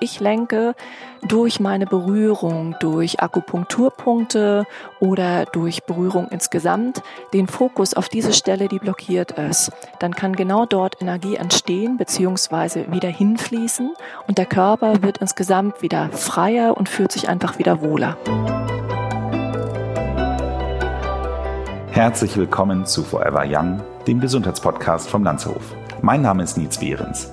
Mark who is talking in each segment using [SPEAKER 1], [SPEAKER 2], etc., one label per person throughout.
[SPEAKER 1] ich lenke durch meine Berührung, durch Akupunkturpunkte oder durch Berührung insgesamt den Fokus auf diese Stelle, die blockiert ist, dann kann genau dort Energie entstehen bzw. wieder hinfließen und der Körper wird insgesamt wieder freier und fühlt sich einfach wieder wohler.
[SPEAKER 2] Herzlich willkommen zu Forever Young, dem Gesundheitspodcast vom Lanzerhof. Mein Name ist Nils Behrens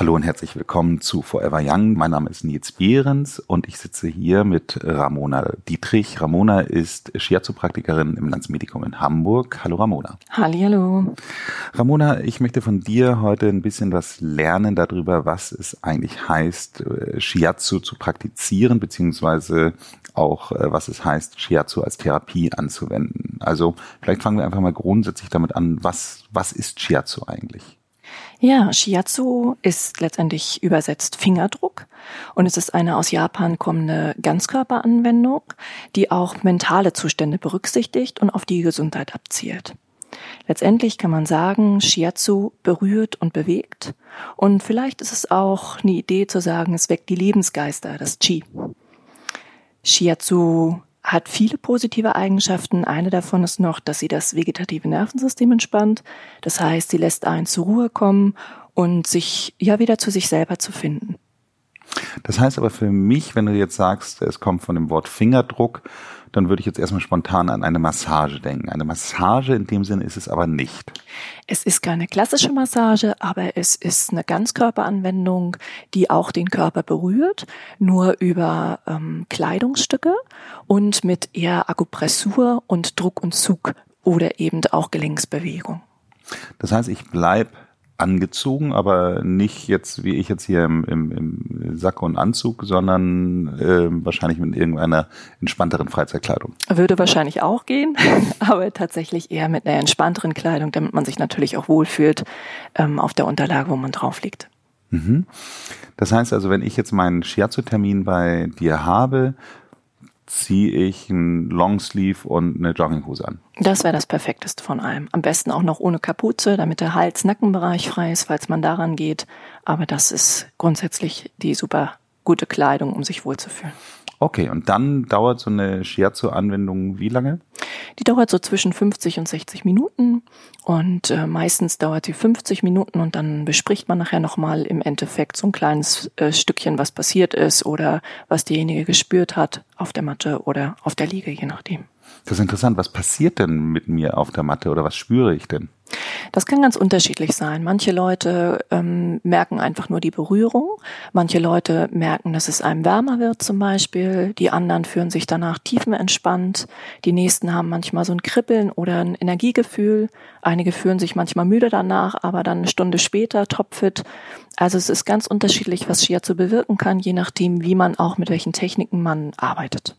[SPEAKER 2] Hallo und herzlich willkommen zu Forever Young. Mein Name ist Nils Behrens und ich sitze hier mit Ramona Dietrich. Ramona ist Shiatsu-Praktikerin im Landsmedikum in Hamburg. Hallo Ramona.
[SPEAKER 1] Hallo.
[SPEAKER 2] Ramona, ich möchte von dir heute ein bisschen was lernen darüber, was es eigentlich heißt, äh, Shiatsu zu praktizieren, beziehungsweise auch, äh, was es heißt, Shiatsu als Therapie anzuwenden. Also vielleicht fangen wir einfach mal grundsätzlich damit an, was, was ist Shiatsu eigentlich?
[SPEAKER 1] Ja, Shiatsu ist letztendlich übersetzt Fingerdruck und es ist eine aus Japan kommende Ganzkörperanwendung, die auch mentale Zustände berücksichtigt und auf die Gesundheit abzielt. Letztendlich kann man sagen, Shiatsu berührt und bewegt und vielleicht ist es auch eine Idee zu sagen, es weckt die Lebensgeister, das Chi. Shiatsu hat viele positive Eigenschaften. Eine davon ist noch, dass sie das vegetative Nervensystem entspannt. Das heißt, sie lässt einen zur Ruhe kommen und sich ja wieder zu sich selber zu finden.
[SPEAKER 2] Das heißt aber für mich, wenn du jetzt sagst, es kommt von dem Wort Fingerdruck, dann würde ich jetzt erstmal spontan an eine Massage denken. Eine Massage in dem Sinne ist es aber nicht.
[SPEAKER 1] Es ist keine klassische Massage, aber es ist eine Ganzkörperanwendung, die auch den Körper berührt, nur über ähm, Kleidungsstücke und mit eher Akupressur und Druck und Zug oder eben auch Gelenksbewegung.
[SPEAKER 2] Das heißt, ich bleib angezogen, aber nicht jetzt wie ich jetzt hier im, im, im Sack und Anzug, sondern äh, wahrscheinlich mit irgendeiner entspannteren Freizeitkleidung.
[SPEAKER 1] Würde wahrscheinlich auch gehen, aber tatsächlich eher mit einer entspannteren Kleidung, damit man sich natürlich auch wohlfühlt ähm, auf der Unterlage, wo man drauf liegt.
[SPEAKER 2] Mhm. Das heißt also, wenn ich jetzt meinen Shiatsu-Termin bei dir habe, ziehe ich einen Longsleeve und eine Jogginghose an.
[SPEAKER 1] Das wäre das Perfekteste von allem. Am besten auch noch ohne Kapuze, damit der Hals-Nackenbereich frei ist, falls man daran geht. Aber das ist grundsätzlich die super gute Kleidung, um sich wohlzufühlen.
[SPEAKER 2] Okay, und dann dauert so eine Shiatsu-Anwendung wie lange?
[SPEAKER 1] Die dauert so zwischen 50 und 60 Minuten und äh, meistens dauert sie 50 Minuten und dann bespricht man nachher nochmal im Endeffekt so ein kleines äh, Stückchen, was passiert ist oder was derjenige gespürt hat auf der Matte oder auf der Liege, je nachdem.
[SPEAKER 2] Das ist interessant. Was passiert denn mit mir auf der Matte oder was spüre ich denn?
[SPEAKER 1] Das kann ganz unterschiedlich sein. Manche Leute ähm, merken einfach nur die Berührung. Manche Leute merken, dass es einem wärmer wird zum Beispiel. Die anderen fühlen sich danach tiefenentspannt. Die nächsten haben manchmal so ein Kribbeln oder ein Energiegefühl. Einige fühlen sich manchmal müde danach, aber dann eine Stunde später topfit. Also es ist ganz unterschiedlich, was Shiatsu bewirken kann, je nachdem, wie man auch mit welchen Techniken man arbeitet.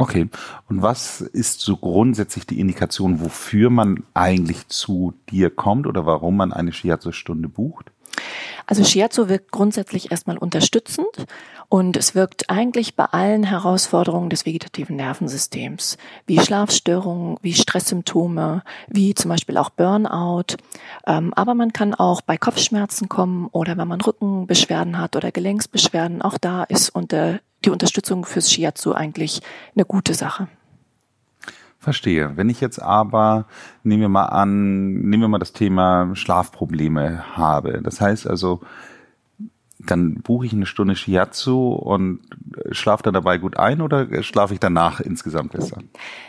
[SPEAKER 2] Okay. Und was ist so grundsätzlich die Indikation, wofür man eigentlich zu dir kommt oder warum man eine Shiatsu-Stunde bucht?
[SPEAKER 1] Also Shiatsu wirkt grundsätzlich erstmal unterstützend und es wirkt eigentlich bei allen Herausforderungen des vegetativen Nervensystems, wie Schlafstörungen, wie Stresssymptome, wie zum Beispiel auch Burnout. Ähm, aber man kann auch bei Kopfschmerzen kommen oder wenn man Rückenbeschwerden hat oder Gelenksbeschwerden. Auch da ist unter die Unterstützung fürs Shiatsu eigentlich eine gute Sache.
[SPEAKER 2] Verstehe. Wenn ich jetzt aber, nehmen wir mal an, nehmen wir mal das Thema Schlafprobleme habe. Das heißt also, dann buche ich eine Stunde Shiatsu und schlafe dann dabei gut ein oder schlafe ich danach insgesamt besser?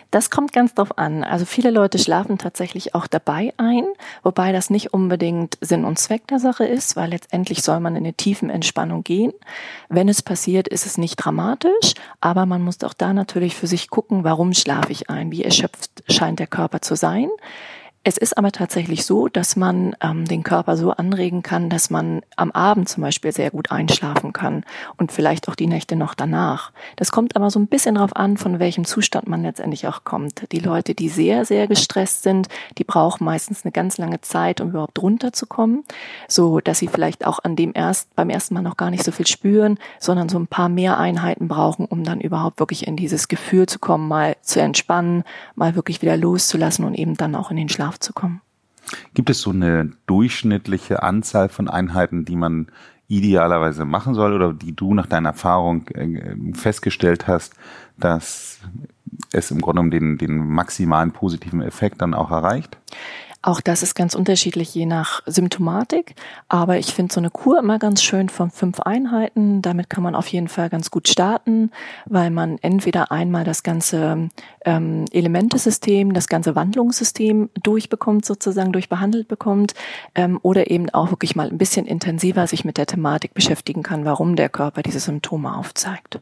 [SPEAKER 1] Das kommt ganz drauf an. Also viele Leute schlafen tatsächlich auch dabei ein, wobei das nicht unbedingt Sinn und Zweck der Sache ist, weil letztendlich soll man in eine tiefen Entspannung gehen. Wenn es passiert, ist es nicht dramatisch, aber man muss auch da natürlich für sich gucken, warum schlafe ich ein, wie erschöpft scheint der Körper zu sein. Es ist aber tatsächlich so, dass man ähm, den Körper so anregen kann, dass man am Abend zum Beispiel sehr gut einschlafen kann und vielleicht auch die Nächte noch danach. Das kommt aber so ein bisschen darauf an, von welchem Zustand man letztendlich auch kommt. Die Leute, die sehr, sehr gestresst sind, die brauchen meistens eine ganz lange Zeit, um überhaupt runterzukommen, so dass sie vielleicht auch an dem erst beim ersten Mal noch gar nicht so viel spüren, sondern so ein paar mehr Einheiten brauchen, um dann überhaupt wirklich in dieses Gefühl zu kommen, mal zu entspannen, mal wirklich wieder loszulassen und eben dann auch in den Schlaf Schlaf zu kommen.
[SPEAKER 2] Gibt es so eine durchschnittliche Anzahl von Einheiten, die man idealerweise machen soll oder die du nach deiner Erfahrung äh, festgestellt hast, dass es im Grunde um den, den maximalen positiven Effekt dann auch erreicht?
[SPEAKER 1] Auch das ist ganz unterschiedlich je nach Symptomatik. Aber ich finde so eine Kur immer ganz schön von fünf Einheiten. Damit kann man auf jeden Fall ganz gut starten, weil man entweder einmal das ganze ähm, Elementesystem, das ganze Wandlungssystem durchbekommt, sozusagen durchbehandelt bekommt, ähm, oder eben auch wirklich mal ein bisschen intensiver sich mit der Thematik beschäftigen kann, warum der Körper diese Symptome aufzeigt.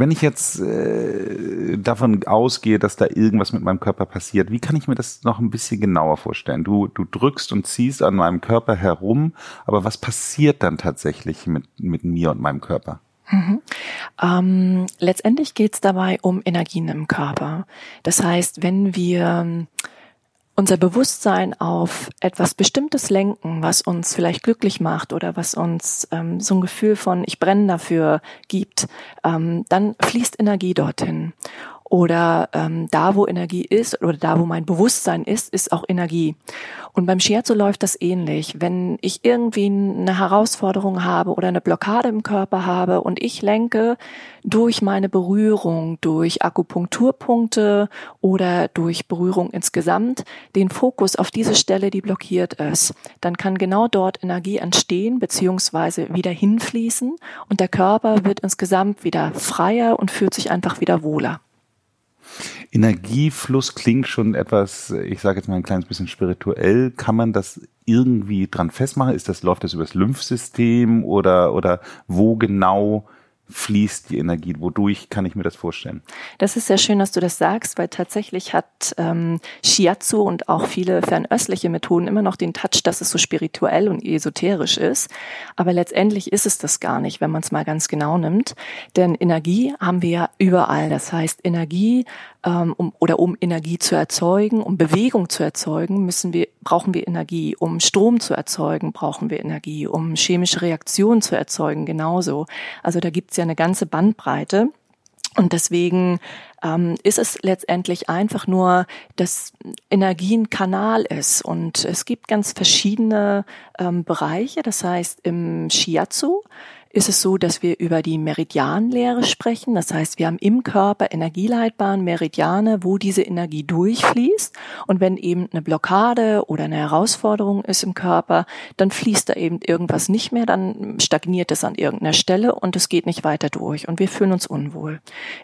[SPEAKER 2] Wenn ich jetzt äh, davon ausgehe, dass da irgendwas mit meinem Körper passiert, wie kann ich mir das noch ein bisschen genauer vorstellen? Du, du drückst und ziehst an meinem Körper herum, aber was passiert dann tatsächlich mit, mit mir und meinem Körper?
[SPEAKER 1] Mhm. Ähm, letztendlich geht es dabei um Energien im Körper. Das heißt, wenn wir unser Bewusstsein auf etwas Bestimmtes lenken, was uns vielleicht glücklich macht oder was uns ähm, so ein Gefühl von ich brenne dafür gibt, ähm, dann fließt Energie dorthin oder ähm, da, wo Energie ist oder da, wo mein Bewusstsein ist, ist auch Energie. Und beim Shiatsu läuft das ähnlich. Wenn ich irgendwie eine Herausforderung habe oder eine Blockade im Körper habe und ich lenke durch meine Berührung, durch Akupunkturpunkte oder durch Berührung insgesamt den Fokus auf diese Stelle, die blockiert ist, dann kann genau dort Energie entstehen bzw. wieder hinfließen und der Körper wird insgesamt wieder freier und fühlt sich einfach wieder wohler.
[SPEAKER 2] Energiefluss klingt schon etwas, ich sage jetzt mal ein kleines bisschen spirituell. Kann man das irgendwie dran festmachen? Ist das, läuft das übers Lymphsystem oder, oder wo genau fließt die Energie? Wodurch kann ich mir das vorstellen?
[SPEAKER 1] Das ist sehr schön, dass du das sagst, weil tatsächlich hat ähm, Shiatsu und auch viele fernöstliche Methoden immer noch den Touch, dass es so spirituell und esoterisch ist. Aber letztendlich ist es das gar nicht, wenn man es mal ganz genau nimmt. Denn Energie haben wir ja überall. Das heißt, Energie ähm, um, oder um Energie zu erzeugen, um Bewegung zu erzeugen, müssen wir, brauchen wir Energie. Um Strom zu erzeugen, brauchen wir Energie. Um chemische Reaktionen zu erzeugen, genauso. Also da gibt's ja eine ganze Bandbreite. Und deswegen ähm, ist es letztendlich einfach nur, dass Energie ein Kanal ist. Und es gibt ganz verschiedene ähm, Bereiche. Das heißt, im Shiatsu ist es so, dass wir über die Meridianlehre sprechen. Das heißt, wir haben im Körper Energieleitbahnen, Meridiane, wo diese Energie durchfließt. Und wenn eben eine Blockade oder eine Herausforderung ist im Körper, dann fließt da eben irgendwas nicht mehr, dann stagniert es an irgendeiner Stelle und es geht nicht weiter durch und wir fühlen uns unwohl.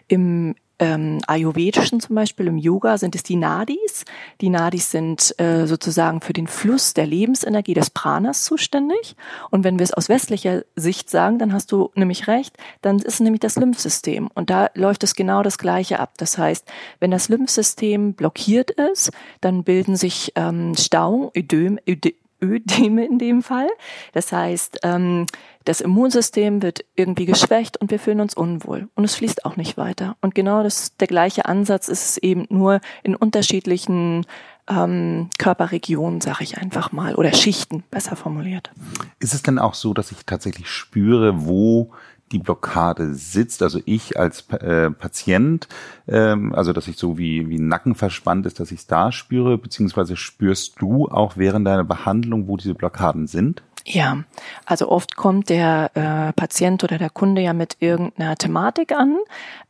[SPEAKER 1] Im ähm, Ayurvedischen zum Beispiel, im Yoga sind es die Nadis. Die Nadis sind äh, sozusagen für den Fluss der Lebensenergie des Pranas zuständig. Und wenn wir es aus westlicher Sicht sagen, dann hast du nämlich recht, dann ist nämlich das Lymphsystem. Und da läuft es genau das Gleiche ab. Das heißt, wenn das Lymphsystem blockiert ist, dann bilden sich ähm, Stauungen, Ödem, Ödem, Ödeme in dem Fall. Das heißt, ähm, das Immunsystem wird irgendwie geschwächt und wir fühlen uns unwohl und es fließt auch nicht weiter. Und genau das der gleiche Ansatz ist es eben nur in unterschiedlichen ähm, Körperregionen, sage ich einfach mal, oder Schichten, besser formuliert.
[SPEAKER 2] Ist es denn auch so, dass ich tatsächlich spüre, wo die Blockade sitzt, also ich als äh, Patient, ähm, also dass ich so wie, wie Nacken verspannt ist, dass ich es da spüre, beziehungsweise spürst du auch während deiner Behandlung, wo diese Blockaden sind?
[SPEAKER 1] Ja, also oft kommt der äh, Patient oder der Kunde ja mit irgendeiner Thematik an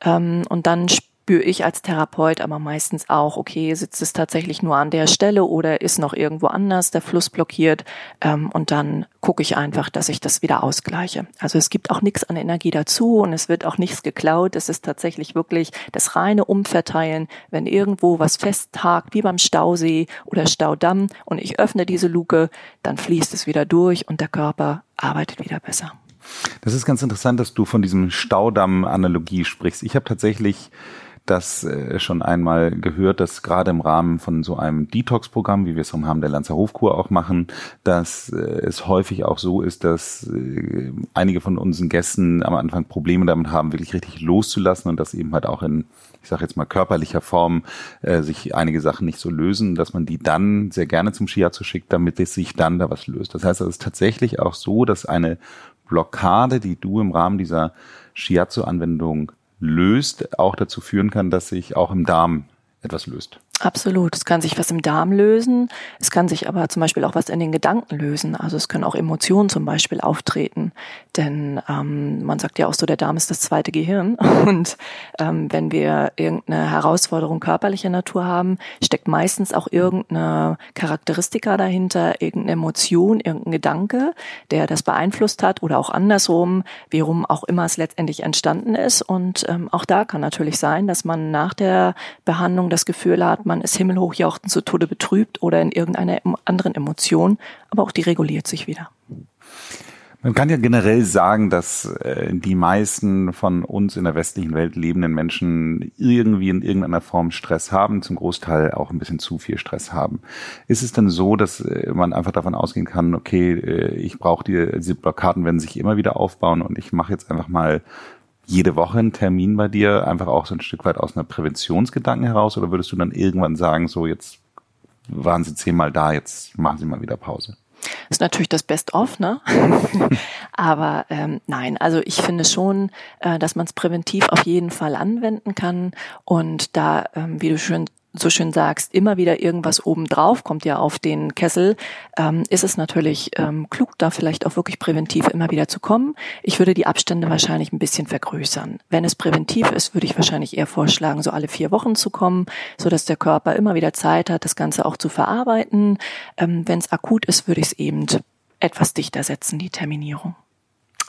[SPEAKER 1] ähm, und dann spüre ich als Therapeut aber meistens auch, okay, sitzt es tatsächlich nur an der Stelle oder ist noch irgendwo anders der Fluss blockiert ähm, und dann gucke ich einfach, dass ich das wieder ausgleiche. Also es gibt auch nichts an Energie dazu und es wird auch nichts geklaut. Es ist tatsächlich wirklich das reine Umverteilen, wenn irgendwo was festhakt, wie beim Stausee oder Staudamm und ich öffne diese Luke, dann fließt es wieder durch und der Körper arbeitet wieder besser.
[SPEAKER 2] Das ist ganz interessant, dass du von diesem Staudamm-Analogie sprichst. Ich habe tatsächlich das äh, schon einmal gehört, dass gerade im Rahmen von so einem Detox-Programm, wie wir es im Rahmen der Lanzer Hofkur auch machen, dass äh, es häufig auch so ist, dass äh, einige von unseren Gästen am Anfang Probleme damit haben, wirklich richtig loszulassen und das eben halt auch in ich sage jetzt mal körperlicher Form äh, sich einige Sachen nicht so lösen, dass man die dann sehr gerne zum Shiatsu schickt, damit es sich dann da was löst. Das heißt, es ist tatsächlich auch so, dass eine Blockade, die du im Rahmen dieser Shiatsu-Anwendung löst, auch dazu führen kann, dass sich auch im Darm etwas löst.
[SPEAKER 1] Absolut. Es kann sich was im Darm lösen. Es kann sich aber zum Beispiel auch was in den Gedanken lösen. Also es können auch Emotionen zum Beispiel auftreten. Denn ähm, man sagt ja auch so, der Darm ist das zweite Gehirn. Und ähm, wenn wir irgendeine Herausforderung körperlicher Natur haben, steckt meistens auch irgendeine Charakteristika dahinter, irgendeine Emotion, irgendein Gedanke, der das beeinflusst hat oder auch andersrum, wie rum auch immer es letztendlich entstanden ist. Und ähm, auch da kann natürlich sein, dass man nach der Behandlung das Gefühl hat, man ist himmelhoch jauchzend zu Tode betrübt oder in irgendeiner anderen Emotion, aber auch die reguliert sich wieder.
[SPEAKER 2] Man kann ja generell sagen, dass äh, die meisten von uns in der westlichen Welt lebenden Menschen irgendwie in irgendeiner Form Stress haben, zum Großteil auch ein bisschen zu viel Stress haben. Ist es denn so, dass äh, man einfach davon ausgehen kann, okay, äh, ich brauche die, diese Blockaden werden sich immer wieder aufbauen und ich mache jetzt einfach mal jede Woche einen Termin bei dir, einfach auch so ein Stück weit aus einer Präventionsgedanken heraus? Oder würdest du dann irgendwann sagen, so jetzt waren Sie zehnmal da, jetzt machen Sie mal wieder Pause?
[SPEAKER 1] ist natürlich das Best-of, ne? Aber ähm, nein, also ich finde schon, äh, dass man es präventiv auf jeden Fall anwenden kann. Und da, ähm, wie du schön so schön sagst, immer wieder irgendwas obendrauf kommt ja auf den Kessel, ähm, ist es natürlich ähm, klug, da vielleicht auch wirklich präventiv immer wieder zu kommen. Ich würde die Abstände wahrscheinlich ein bisschen vergrößern. Wenn es präventiv ist, würde ich wahrscheinlich eher vorschlagen, so alle vier Wochen zu kommen, so dass der Körper immer wieder Zeit hat, das Ganze auch zu verarbeiten. Ähm, Wenn es akut ist, würde ich es eben etwas dichter setzen, die Terminierung.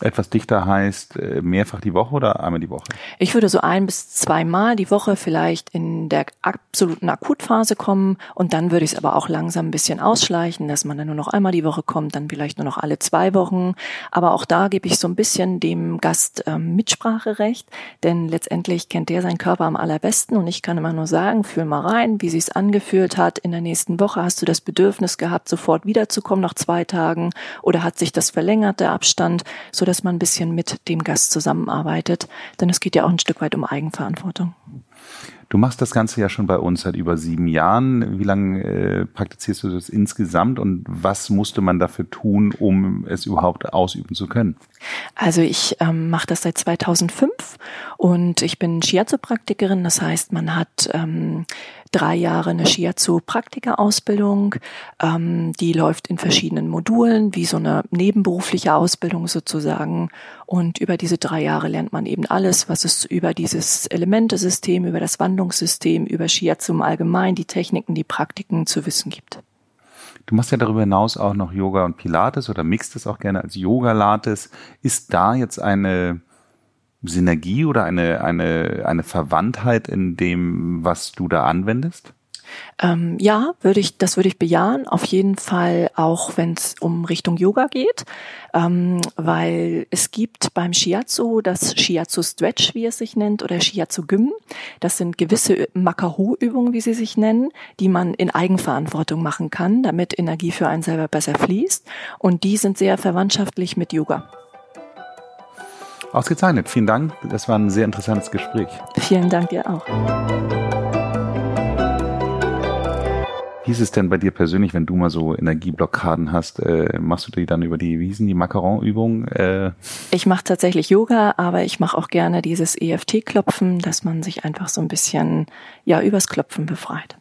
[SPEAKER 2] Etwas dichter heißt äh, mehrfach die Woche oder einmal die Woche?
[SPEAKER 1] Ich würde so ein bis zweimal die Woche vielleicht in der absoluten Akutphase kommen und dann würde ich es aber auch langsam ein bisschen ausschleichen, dass man dann nur noch einmal die Woche kommt, dann vielleicht nur noch alle zwei Wochen. Aber auch da gebe ich so ein bisschen dem Gast ähm, Mitspracherecht, denn letztendlich kennt der seinen Körper am allerbesten und ich kann immer nur sagen, fühl mal rein, wie sich's angefühlt hat. In der nächsten Woche hast du das Bedürfnis gehabt, sofort wiederzukommen nach zwei Tagen oder hat sich das verlängert, der Abstand, so dass man ein bisschen mit dem Gast zusammenarbeitet, denn es geht ja auch ein Stück weit um Eigenverantwortung.
[SPEAKER 2] Du machst das Ganze ja schon bei uns seit über sieben Jahren. Wie lange äh, praktizierst du das insgesamt und was musste man dafür tun, um es überhaupt ausüben zu können?
[SPEAKER 1] Also ich ähm, mache das seit 2005 und ich bin Shiatsu-Praktikerin. Das heißt, man hat ähm, drei Jahre eine Shiatsu-Praktika-Ausbildung. Ähm, die läuft in verschiedenen Modulen, wie so eine nebenberufliche Ausbildung sozusagen. Und über diese drei Jahre lernt man eben alles, was es über dieses Elementesystem, über das Wandlungssystem, über Shiatsu im Allgemeinen, die Techniken, die Praktiken zu wissen gibt.
[SPEAKER 2] Du machst ja darüber hinaus auch noch Yoga und Pilates oder mixt es auch gerne als Yoga-Lates. Ist da jetzt eine Synergie oder eine, eine, eine Verwandtheit in dem, was du da anwendest?
[SPEAKER 1] Ähm, ja, würde ich, das würde ich bejahen. Auf jeden Fall auch, wenn es um Richtung Yoga geht, ähm, weil es gibt beim Shiatsu das Shiatsu Stretch, wie es sich nennt, oder Shiatsu Gym. Das sind gewisse Makaho-Übungen, wie sie sich nennen, die man in Eigenverantwortung machen kann, damit Energie für einen selber besser fließt. Und die sind sehr verwandtschaftlich mit Yoga.
[SPEAKER 2] Ausgezeichnet. Vielen Dank. Das war ein sehr interessantes Gespräch.
[SPEAKER 1] Vielen Dank dir auch.
[SPEAKER 2] Wie ist es denn bei dir persönlich, wenn du mal so Energieblockaden hast? Äh, machst du die dann über die Wiesen, die Macaron-Übung? Äh?
[SPEAKER 1] Ich mache tatsächlich Yoga, aber ich mache auch gerne dieses EFT-Klopfen, dass man sich einfach so ein bisschen ja übers Klopfen befreit.